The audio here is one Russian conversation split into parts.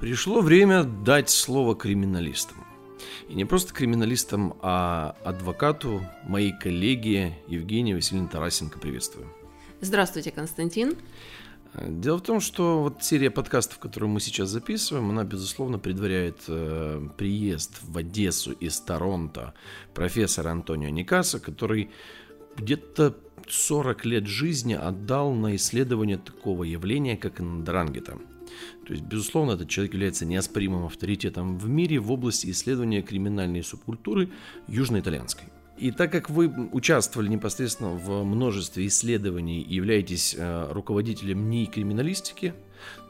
Пришло время дать слово криминалистам. И не просто криминалистам, а адвокату, моей коллеге Евгении Васильевне Тарасенко. Приветствую. Здравствуйте, Константин. Дело в том, что вот серия подкастов, которую мы сейчас записываем, она, безусловно, предваряет э, приезд в Одессу из Торонто профессора Антонио Никаса, который где-то 40 лет жизни отдал на исследование такого явления, как Ндрангета – то есть, безусловно, этот человек является неоспоримым авторитетом в мире в области исследования криминальной субкультуры южноитальянской. И так как вы участвовали непосредственно в множестве исследований и являетесь э, руководителем НИИ криминалистики,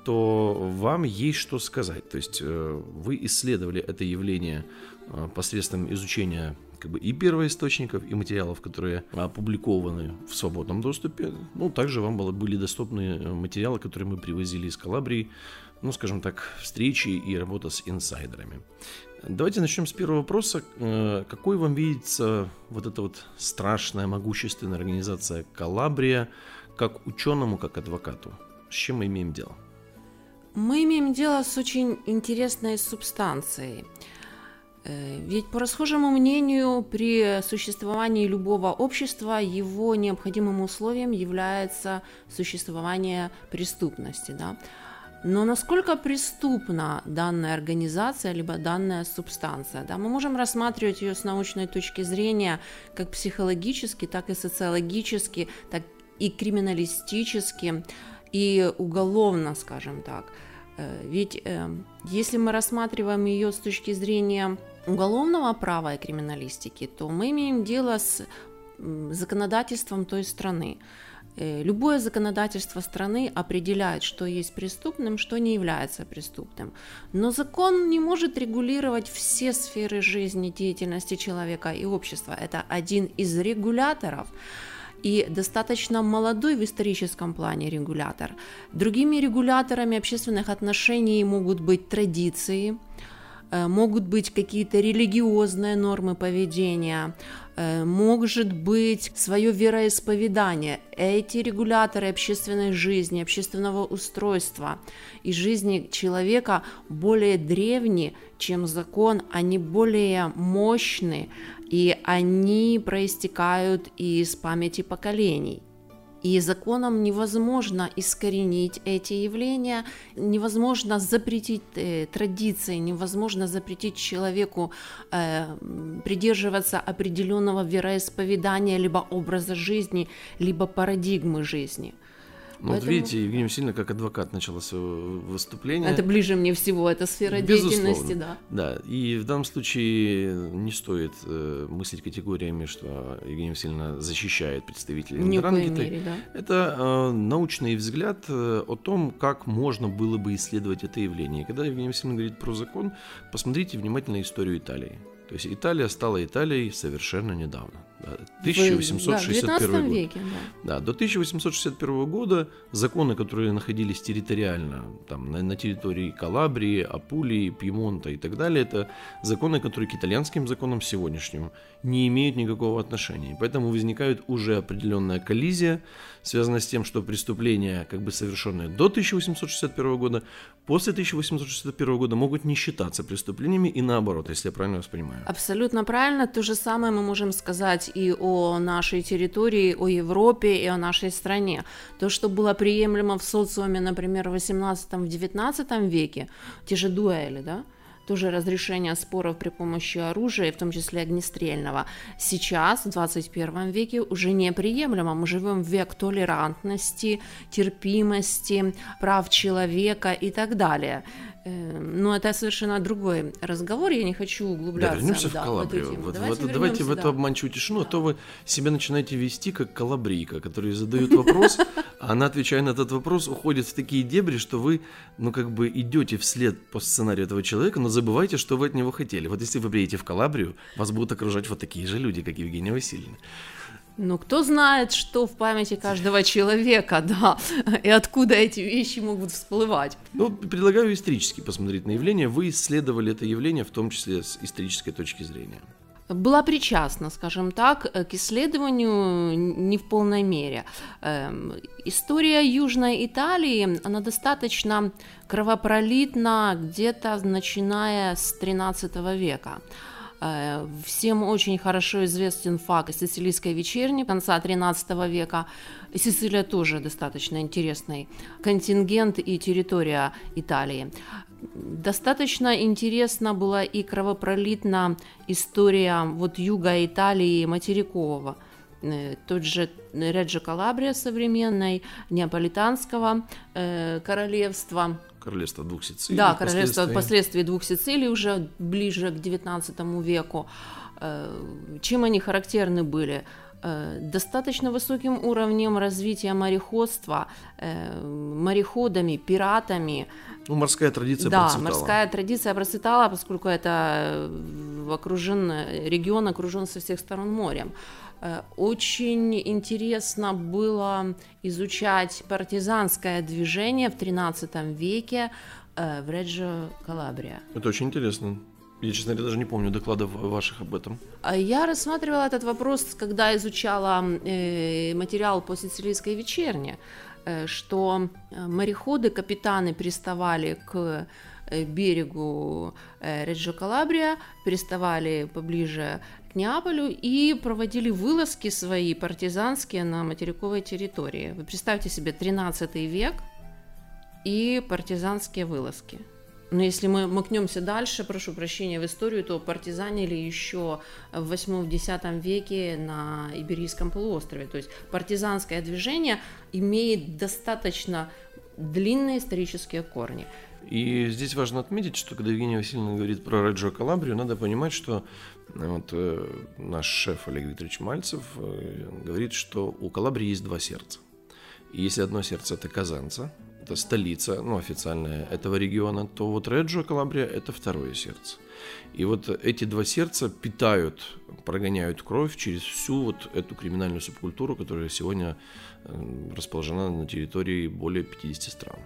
то вам есть что сказать. То есть э, вы исследовали это явление э, посредством изучения как бы и первоисточников, и материалов, которые опубликованы в свободном доступе. Ну, также вам было, были доступны материалы, которые мы привозили из Калабрии, ну, скажем так, встречи и работа с инсайдерами. Давайте начнем с первого вопроса. Э, какой вам видится вот эта вот страшная, могущественная организация Калабрия как ученому, как адвокату? С чем мы имеем дело? Мы имеем дело с очень интересной субстанцией. Э, ведь по расхожему мнению, при существовании любого общества его необходимым условием является существование преступности. Да? Но насколько преступна данная организация, либо данная субстанция? Да? Мы можем рассматривать ее с научной точки зрения как психологически, так и социологически, так и криминалистически, и уголовно, скажем так. Э, ведь э, если мы рассматриваем ее с точки зрения уголовного права и криминалистики, то мы имеем дело с законодательством той страны. Э, любое законодательство страны определяет, что есть преступным, что не является преступным. Но закон не может регулировать все сферы жизни, деятельности человека и общества. Это один из регуляторов и достаточно молодой в историческом плане регулятор. Другими регуляторами общественных отношений могут быть традиции, могут быть какие-то религиозные нормы поведения, Э, может быть свое вероисповедание. Эти регуляторы общественной жизни, общественного устройства и жизни человека более древние, чем закон, они более мощны, и они проистекают из памяти поколений. И законом невозможно искоренить эти явления, невозможно запретить э, традиции, невозможно запретить человеку э, придерживаться определенного вероисповедания, либо образа жизни, либо парадигмы жизни. Ну, Поэтому... вот видите, Евгений сильно как адвокат начала свое выступление. Это ближе мне всего, это сфера Безусловно. деятельности, да. Да, и в данном случае не стоит э, мыслить категориями, что Евгений Васильевна защищает представителей Ни мере, да. Это э, научный взгляд э, о том, как можно было бы исследовать это явление. Когда Евгений Васильевна говорит про закон, посмотрите внимательно историю Италии. То есть Италия стала Италией совершенно недавно. 1861 да, год. Веке, да. да, до 1861 года законы, которые находились территориально, там, на, на территории Калабрии, Апулии, Пьемонта и так далее, это законы, которые к итальянским законам сегодняшним не имеют никакого отношения. Поэтому возникает уже определенная коллизия, связанная с тем, что преступления, как бы совершенные до 1861 года, после 1861 года могут не считаться преступлениями и наоборот, если я правильно вас понимаю. Абсолютно правильно. То же самое мы можем сказать и о нашей территории, о Европе и о нашей стране. То, что было приемлемо в социуме, например, в 18-19 веке, те же дуэли, да, тоже разрешение споров при помощи оружия, в том числе огнестрельного, сейчас, в 21 веке, уже неприемлемо. Мы живем в век толерантности, терпимости, прав человека и так далее. Эм, но это совершенно другой разговор, я не хочу углубляться. Да, вернемся да, в Калабрию. В вот, давайте, вот, давайте в эту обманчивую тишину, а то вы себя начинаете вести как калабрийка, который задает вопрос, а она, отвечая на этот вопрос, уходит в такие дебри, что вы, ну, как бы идете вслед по сценарию этого человека, но забывайте, что вы от него хотели. Вот если вы приедете в Калабрию, вас будут окружать вот такие же люди, как Евгения Васильевна. Ну, кто знает, что в памяти каждого человека, да, и откуда эти вещи могут всплывать. Ну, предлагаю исторически посмотреть на явление. Вы исследовали это явление, в том числе с исторической точки зрения. была причастна, скажем так, к исследованию не в полной мере. Эм, история Южной Италии, она достаточно кровопролитна где-то начиная с XIII века. Э, всем очень хорошо известен факт сицилийской вечерни конца XIII века. Сицилия тоже достаточно интересный контингент и территория Италии. Достаточно интересна была и кровопролитна история вот юга Италии материкового. Э, тот же Реджо Калабрия современной, Неаполитанского э, королевства – Королевство двух Сицилий. Да, королевство впоследствии двух Сицилий уже ближе к XIX веку. Э, чем они характерны были? Э, достаточно высоким уровнем развития мореходства, э, мореходами, пиратами. Ну, морская традиция да, процветала. морская традиция процветала, поскольку это окружен, регион окружен со всех сторон морем. Э, очень интересно было изучать партизанское движение в XIII веке э, в Реджо Калабрия. Это очень интересно. Я, честно говоря, даже не помню докладов ваших об этом. А я рассматривала этот вопрос, когда изучала э, материал по сицилийской вечерне, что мореходы, капитаны приставали к берегу Реджо Калабрия, приставали поближе Неаполю и проводили вылазки свои партизанские на материковой территории. Вы представьте себе 13 век и партизанские вылазки. Но если мы макнемся дальше, прошу прощения, в историю, то партизанили еще в 8-10 веке на Иберийском полуострове. То есть партизанское движение имеет достаточно длинные исторические корни. И здесь важно отметить, что когда Евгения Васильевна говорит про Реджо Калабрию, надо понимать, что вот, э, наш шеф Олег Викторович Мальцев э, говорит, что у Калабрии есть два сердца. И если одно сердце это Казанца, это столица, ну, официальная этого региона, то вот Реджо Калабрия это второе сердце. И вот эти два сердца питают, прогоняют кровь через всю вот эту криминальную субкультуру, которая сегодня э, расположена на территории более 50 стран.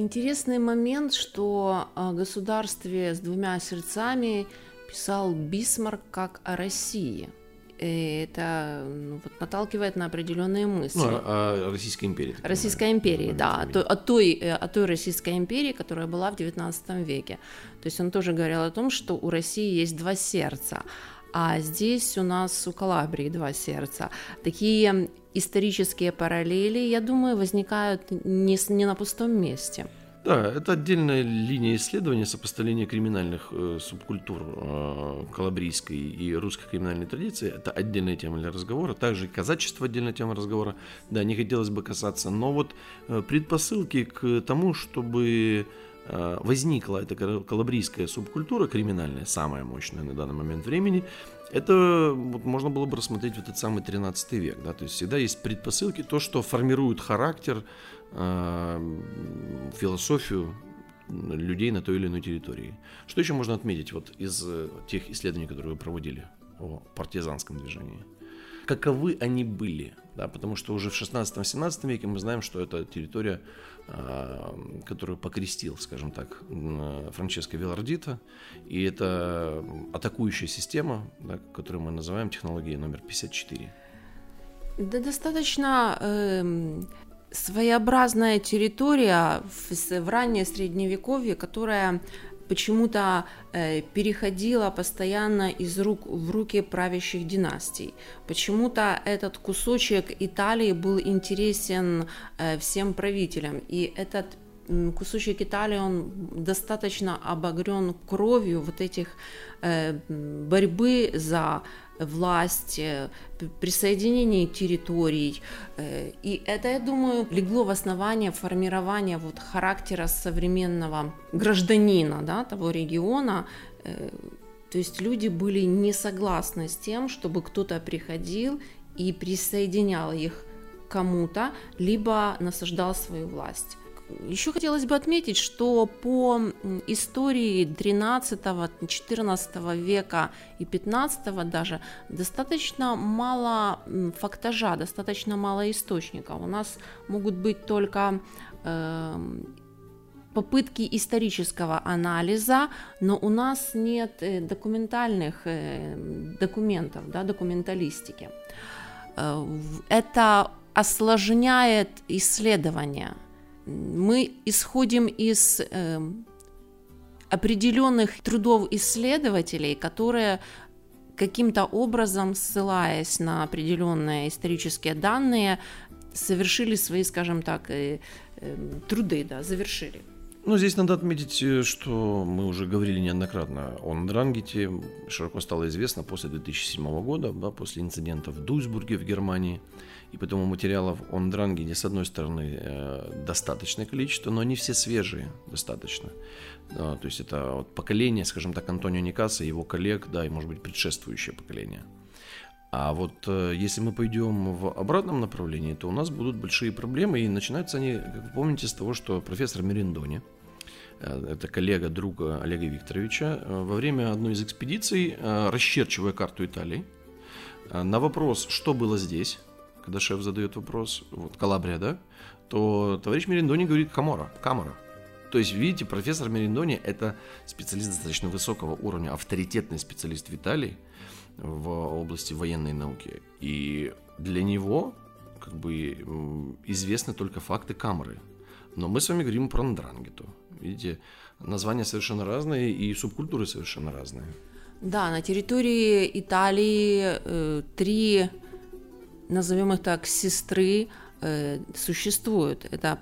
Интересный момент, что о государстве с двумя сердцами писал Бисмарк как о России. И это ну, вот, наталкивает на определенные мысли. Ну, о Российской империи. Российской империи, да, о той, о, той, э, о той Российской империи, которая была в XIX веке. То есть он тоже говорил о том, что у России есть два сердца, а здесь у нас у Калабрии два сердца. Такие исторические параллели, я думаю, возникают не, не на пустом месте. Да, это отдельная линия исследования сопоставления криминальных э, субкультур э, калабрийской и русской криминальной традиции. Это отдельная тема для разговора. Также и казачество отдельная тема разговора. Да, не хотелось бы касаться. Но вот э, предпосылки к тому, чтобы возникла эта калабрийская субкультура криминальная, самая мощная на данный момент времени, это вот, можно было бы рассмотреть в этот самый 13 век. Да? То есть всегда есть предпосылки, то, что формирует характер философию людей на той или иной территории. Что еще можно отметить вот из э, тех исследований, которые вы проводили о партизанском движении? Каковы они были? Да, потому что уже в 16-17 веке мы знаем, что это территория, которую покрестил, скажем так, Франческо Вилардита, и это атакующая система, да, которую мы называем технологией номер 54. Да достаточно э, своеобразная территория в, в раннее средневековье, которая почему-то э, переходила постоянно из рук в руки правящих династий. Почему-то этот кусочек Италии был интересен э, всем правителям, и этот кусочек Италии, он достаточно обогрен кровью вот этих э, борьбы за власть, присоединение территорий. Э, и это, я думаю, легло в основание формирования вот характера современного гражданина да, того региона. Э, то есть люди были не согласны с тем, чтобы кто-то приходил и присоединял их кому-то, либо насаждал свою власть. Еще хотелось бы отметить, что по истории 13-14 века и 15 даже достаточно мало фактажа, достаточно мало источников. У нас могут быть только э, попытки исторического анализа, но у нас нет э, документальных э, документов, да, документалистики. Э, это осложняет исследования. Мы исходим из определенных трудов исследователей, которые каким-то образом, ссылаясь на определенные исторические данные, совершили свои, скажем так, труды, да, завершили. Ну, здесь надо отметить, э, что мы уже говорили неоднократно о Дрангете. Широко стало известно после 2007 года, да, после инцидента в Дуйсбурге в Германии. И поэтому материалов о Дрангете, с одной стороны, э, достаточное количество, но они все свежие достаточно. То есть это вот поколение, скажем так, Антонио Никаса, его коллег, да, и, может быть, предшествующее поколение. А вот э, если мы пойдем в обратном направлении, то у нас будут большие проблемы, и начинаются они, как вы помните, с того, что профессор Мериндони, э, это коллега, друг Олега Викторовича, во время одной из экспедиций, расчерчивая карту Италии, на вопрос, что было здесь, когда шеф задает вопрос, вот Калабрия, да, то товарищ Мериндони говорит Камора, Камора. То есть, видите, профессор Мериндони – это специалист достаточно высокого уровня, авторитетный специалист в Италии – в области военной науки. И для него как бы известны только факты камеры. Но мы с вами говорим про Ндрангету. Видите, названия совершенно разные и субкультуры совершенно разные. Да, на территории Италии э, три, назовем их так, сестры э, существуют. Это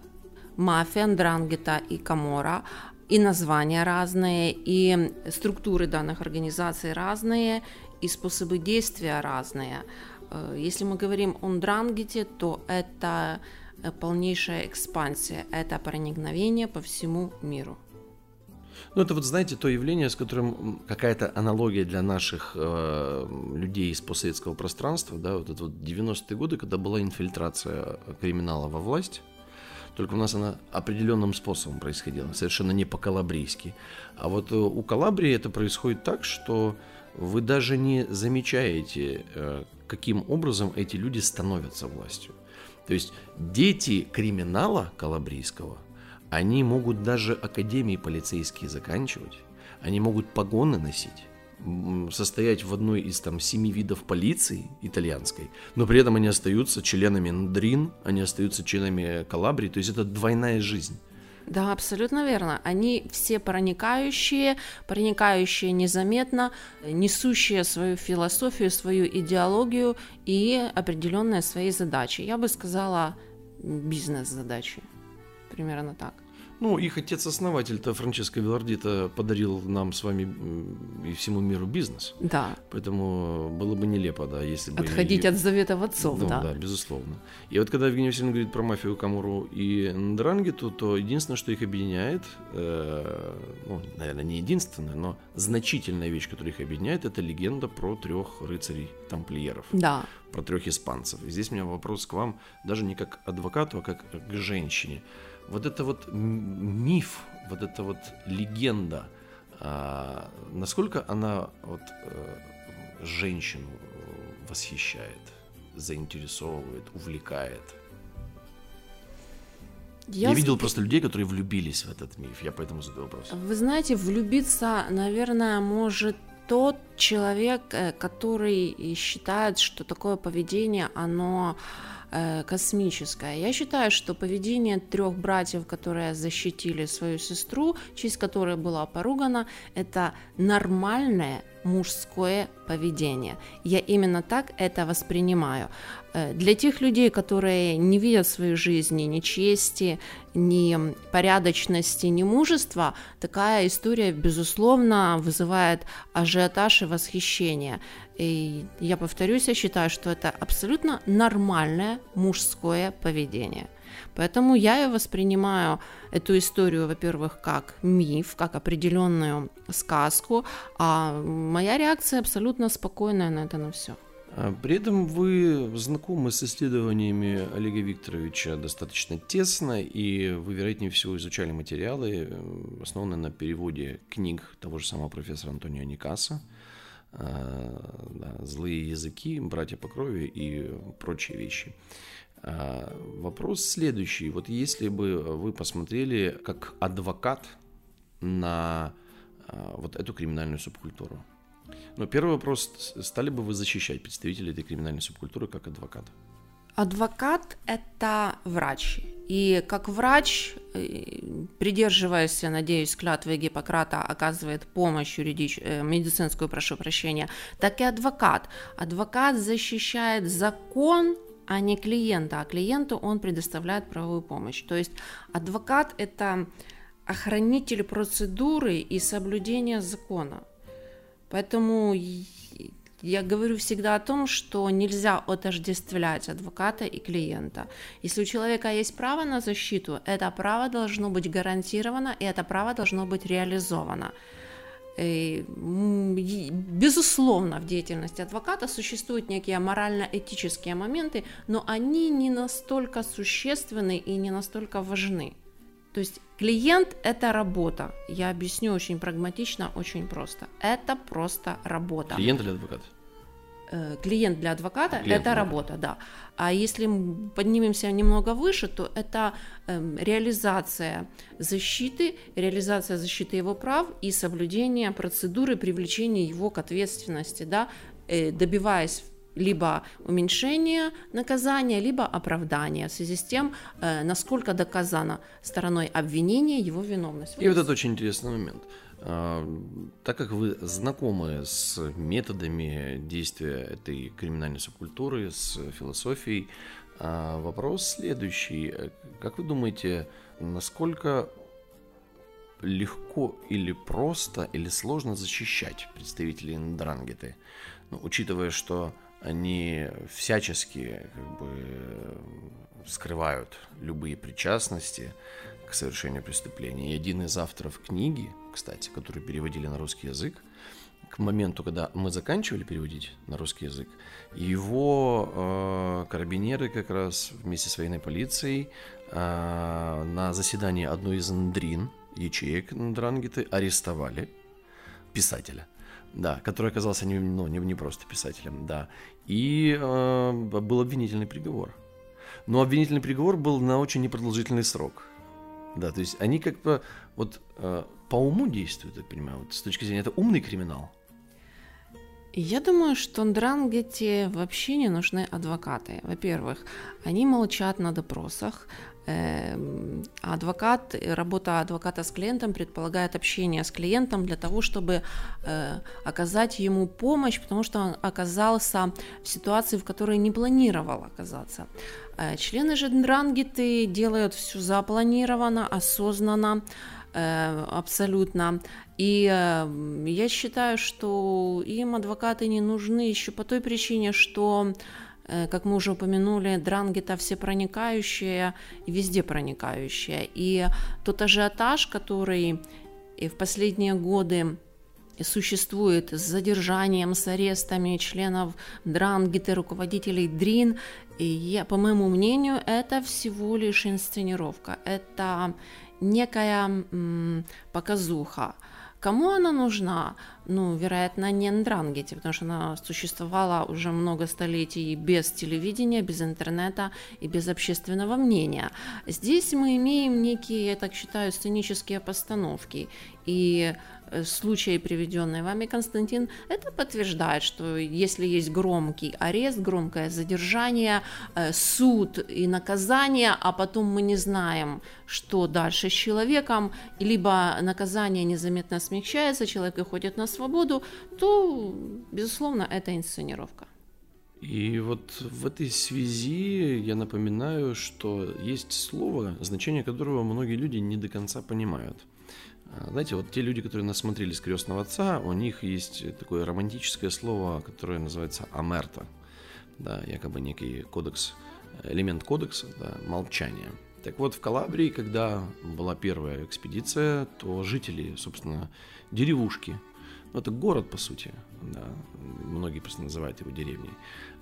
мафия, Ндрангета и Камора. И названия разные, и структуры данных организаций разные, и способы действия разные. Э, если мы говорим о дрангете, то это э, полнейшая экспансия, это проникновение по всему миру. Ну, это вот, знаете, то явление, с которым какая-то аналогия для наших э, людей из постсоветского пространства, да, вот это вот 90-е годы, когда была инфильтрация криминала во власть, только у нас она определенным способом происходила, совершенно не по-калабрийски. А вот э, у Калабрии это происходит так, что вы даже не замечаете, э, каким образом эти люди становятся властью. То есть дети криминала калабрийского, они могут даже академии полицейские заканчивать, они могут погоны носить, состоять в одной из там семи видов полиции итальянской, но при этом они остаются членами Ндрин, они остаются членами Калабрии, то есть это двойная жизнь. Да, абсолютно верно. Они все проникающие, проникающие незаметно, несущие свою философию, свою идеологию и определенные свои задачи. Я бы сказала, бизнес-задачи. Примерно так. Ну, их отец-основатель-то, Франческо Вилардита, подарил нам с вами и всему миру бизнес. Да. Поэтому было бы нелепо, да, если бы... Отходить и... от заветов отцов, ну, да. да, безусловно. И вот когда Евгений Васильевна говорит про мафию Камуру и Ндрангету, то единственное, что их объединяет, э, ну, наверное, не единственное, но значительная вещь, которая их объединяет, это легенда про трех рыцарей-тамплиеров. Да. Про трех испанцев. И здесь у меня вопрос к вам, даже не как адвокату, а как к женщине вот это вот миф, вот эта вот легенда, а, насколько она вот э, женщину восхищает, заинтересовывает, увлекает? Я, я видел просто людей, которые влюбились в этот миф. Я поэтому задаю вопрос. Вы знаете, влюбиться, наверное, может тот человек, э, который считает, что такое поведение, оно Э, космическое. Я считаю, что поведение трех братьев, которые защитили свою сестру, честь которой была поругана, это нормальное мужское поведение. Я именно так это воспринимаю. Э, для тех людей, которые не видят в своей жизни ни чести, ни порядочности, ни мужества, такая история, безусловно, вызывает ажиотаж и восхищение. И я повторюсь, я считаю, что это абсолютно нормальное мужское поведение. Поэтому я и воспринимаю эту историю, во-первых, как миф, как определенную сказку, а моя реакция абсолютно спокойная на это на все. А при этом вы знакомы с исследованиями Олега Викторовича достаточно тесно, и вы, вероятнее всего, изучали материалы, основанные на переводе книг того же самого профессора Антонио Никаса, да, «Злые языки», «Братья по крови» и прочие вещи. А, вопрос следующий. Вот если бы вы посмотрели как адвокат на а, вот эту криминальную субкультуру. Но первый вопрос, стали бы вы защищать представителей этой криминальной субкультуры как адвокат? Адвокат – это врач. И как врач, э, придерживаясь, надеюсь, клятвы Гиппократа, оказывает помощь юридич... Э, медицинскую, прошу прощения, так и адвокат. Адвокат защищает закон, а не клиента, а клиенту он предоставляет правовую помощь. То есть адвокат – это охранитель процедуры и соблюдения закона. Поэтому я говорю всегда о том, что нельзя отождествлять адвоката и клиента. Если у человека есть право на защиту, это право должно быть гарантировано, и это право должно быть реализовано. И, безусловно, в деятельности адвоката существуют некие морально-этические моменты, но они не настолько существенны и не настолько важны. То есть клиент – это работа. Я объясню очень прагматично, очень просто. Это просто работа. Клиент или адвокат? Э, клиент для адвоката клиент, это работа, да. А если мы поднимемся немного выше, то это э, реализация защиты, реализация защиты его прав и соблюдение процедуры привлечения его к ответственности, да, э, добиваясь либо уменьшение наказания, либо оправдание в связи с тем, э, насколько доказана стороной обвинения его виновность. И вот это очень интересный момент. А, так как вы знакомы с методами действия этой криминальной субкультуры, с философией, а, вопрос следующий. Как вы думаете, насколько легко или просто или сложно защищать представителей Ндрангеты? Ну, учитывая, что они всячески как бы скрывают любые причастности к совершению преступления. И один из авторов книги, кстати, которую переводили на русский язык, к моменту, когда мы заканчивали переводить на русский язык, его э, карабинеры как раз вместе с военной полицией э, на заседании одной из ндрин, ячеек Ндрангеты, арестовали писателя – да, который оказался не, ну, не, не просто писателем, да. И э, был обвинительный приговор. Но обвинительный приговор был на очень непродолжительный срок. Да, то есть они как бы вот э, по уму действуют, я понимаю, вот с точки зрения, это умный криминал. Я думаю, что Дрангете вообще не нужны адвокаты. Во-первых, они молчат на допросах, адвокат, работа адвоката с клиентом предполагает общение с клиентом для того, чтобы э, оказать ему помощь, потому что он оказался в ситуации, в которой не планировал оказаться. Э, члены же Дрангиты делают все запланированно, осознанно, э, абсолютно. И я считаю, что им адвокаты не нужны еще по той причине, что как мы уже упомянули, дрангета всепроникающая и везде проникающая. И тот ажиотаж, который в последние годы существует с задержанием, с арестами членов Дрангеты, руководителей ДРИН, и я, по моему мнению, это всего лишь инсценировка, это некая м, показуха. Кому она нужна? Ну, вероятно, не Ндрангете, потому что она существовала уже много столетий без телевидения, без интернета и без общественного мнения. Здесь мы имеем некие, я так считаю, сценические постановки. И случае, приведенный вами, Константин, это подтверждает, что если есть громкий арест, громкое задержание, э, суд и наказание, а потом мы не знаем, что дальше с человеком, либо наказание незаметно смягчается, человек уходит на свободу, то, безусловно, это инсценировка. И вот в этой связи я напоминаю, что есть слово, значение которого многие люди не до конца понимают – знаете, вот те люди, которые насмотрелись «Крестного отца», у них есть такое романтическое слово, которое называется «амерта». Да, якобы некий кодекс, элемент кодекса, да, молчание. Так вот, в Калабрии, когда была первая экспедиция, то жители, собственно, деревушки, ну, это город, по сути, да, многие просто называют его деревней,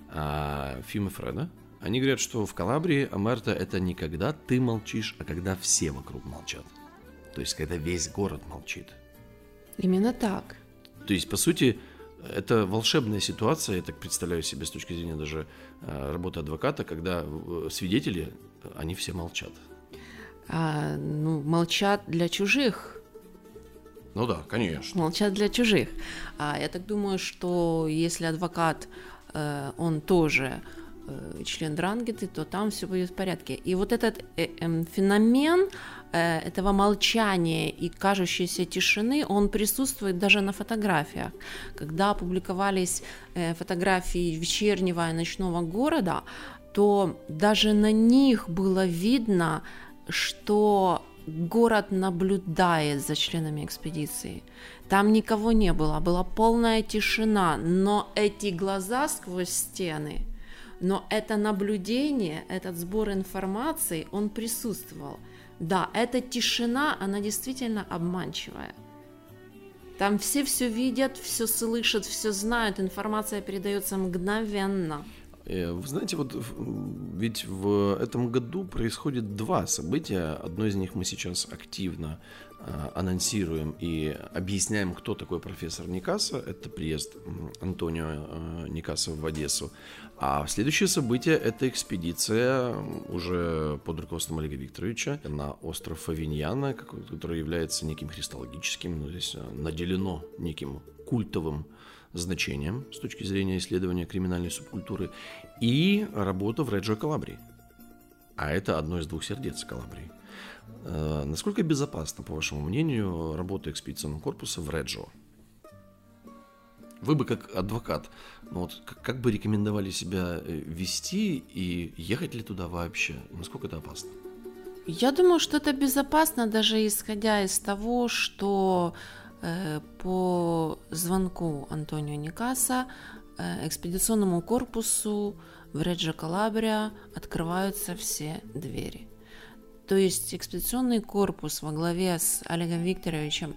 а Фима Фреда, они говорят, что в Калабрии Амерта это не когда ты молчишь, а когда все вокруг молчат. То есть, когда весь город молчит. Именно так. То есть, по сути, это волшебная ситуация, я так представляю себе с точки зрения даже э, работы адвоката, когда э, свидетели они все молчат. А, ну, молчат для чужих. Ну да, конечно. Молчат для чужих. А я так думаю, что если адвокат, э, он тоже член Дрангеты, то там все будет в порядке. И вот этот э, э, феномен э, этого молчания и кажущейся тишины, он присутствует даже на фотографиях. Когда опубликовались э, фотографии вечернего и ночного города, то даже на них было видно, что город наблюдает за членами экспедиции. Там никого не было, была полная тишина, но эти глаза сквозь стены, но это наблюдение, этот сбор информации, он присутствовал. Да, эта тишина, она действительно обманчивая. Там все все видят, все слышат, все знают, информация передается мгновенно. Э, вы знаете, вот ведь в этом году происходит два события. Одно из них мы сейчас активно э, анонсируем и объясняем, кто такой профессор Никаса. Это приезд Антонио э, Никаса в Одессу. А следующее событие – это экспедиция уже под руководством Олега Викторовича на остров Фавиньяна, который является неким христологическим, но здесь наделено неким культовым значением с точки зрения исследования криминальной субкультуры и работа в Реджо Калабрии. А это одно из двух сердец Калабрии. Э, насколько безопасно, по вашему мнению, работа экспедиционного корпуса в Реджо? Вы бы как адвокат, ну вот, как, бы рекомендовали себя э, вести и ехать ли туда вообще? Насколько это опасно? Я думаю, что это безопасно, даже исходя из того, что по звонку Антонио Никаса э, экспедиционному корпусу в Реджо Калабрия открываются все двери. То есть экспедиционный корпус во главе с Олегом Викторовичем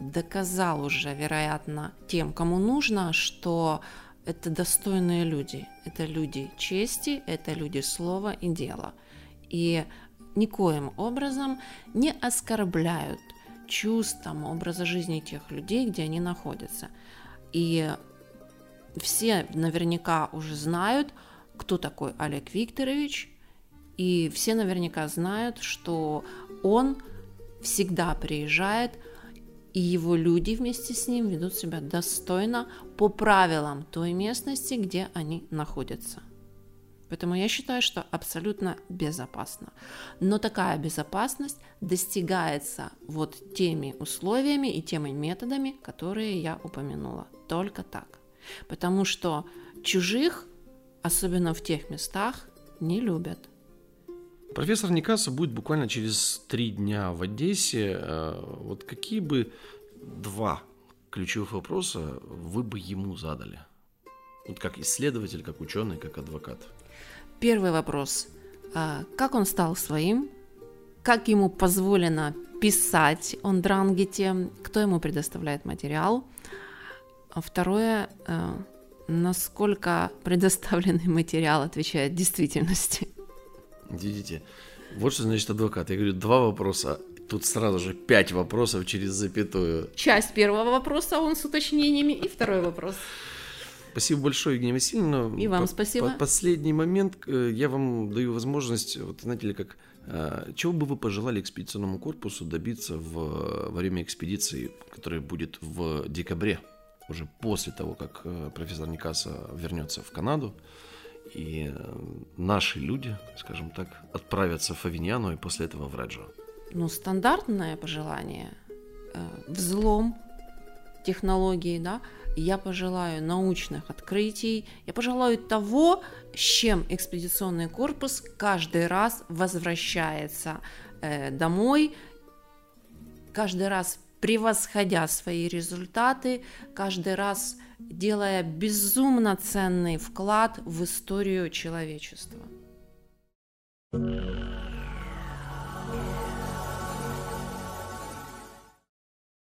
доказал уже, вероятно, тем, кому нужно, что это достойные люди, это люди чести, это люди слова и дела. И никоим образом не оскорбляют чувствам, образа жизни тех людей, где они находятся. И все наверняка уже знают, кто такой Олег Викторович, и все наверняка знают, что он всегда приезжает, и его люди вместе с ним ведут себя достойно по правилам той местности, где они находятся. Поэтому я считаю, что абсолютно безопасно. Но такая безопасность достигается вот теми условиями и теми методами, которые я упомянула. Только так. Потому что чужих, особенно в тех местах, не любят. Профессор Никаса будет буквально через три дня в Одессе. Э, вот какие бы два ключевых вопроса вы бы ему задали? Вот как исследователь, как ученый, как адвокат. Первый вопрос. А, как он стал своим? Как ему позволено писать о Дрангете? Кто ему предоставляет материал? А второе, а, насколько предоставленный материал отвечает действительности? Видите, вот что значит адвокат. Я говорю, два вопроса. Тут сразу же пять вопросов через запятую. Часть первого вопроса он с уточнениями, и второй вопрос. Спасибо большое, Евгения Васильевна. И вам по- спасибо. По- последний момент э, я вам даю возможность, вот знаете ли, как э, чего бы вы пожелали экспедиционному корпусу добиться в, во время экспедиции, которая будет в декабре, уже после того, как э, профессор Никаса вернется в Канаду, и наши люди, скажем так, отправятся в Авиньяну и после этого в Реджо? Ну, стандартное пожелание. Взлом технологии, да, я пожелаю научных открытий, я пожелаю того, с чем экспедиционный корпус каждый раз возвращается э, домой, каждый раз превосходя свои результаты, каждый раз делая безумно ценный вклад в историю человечества.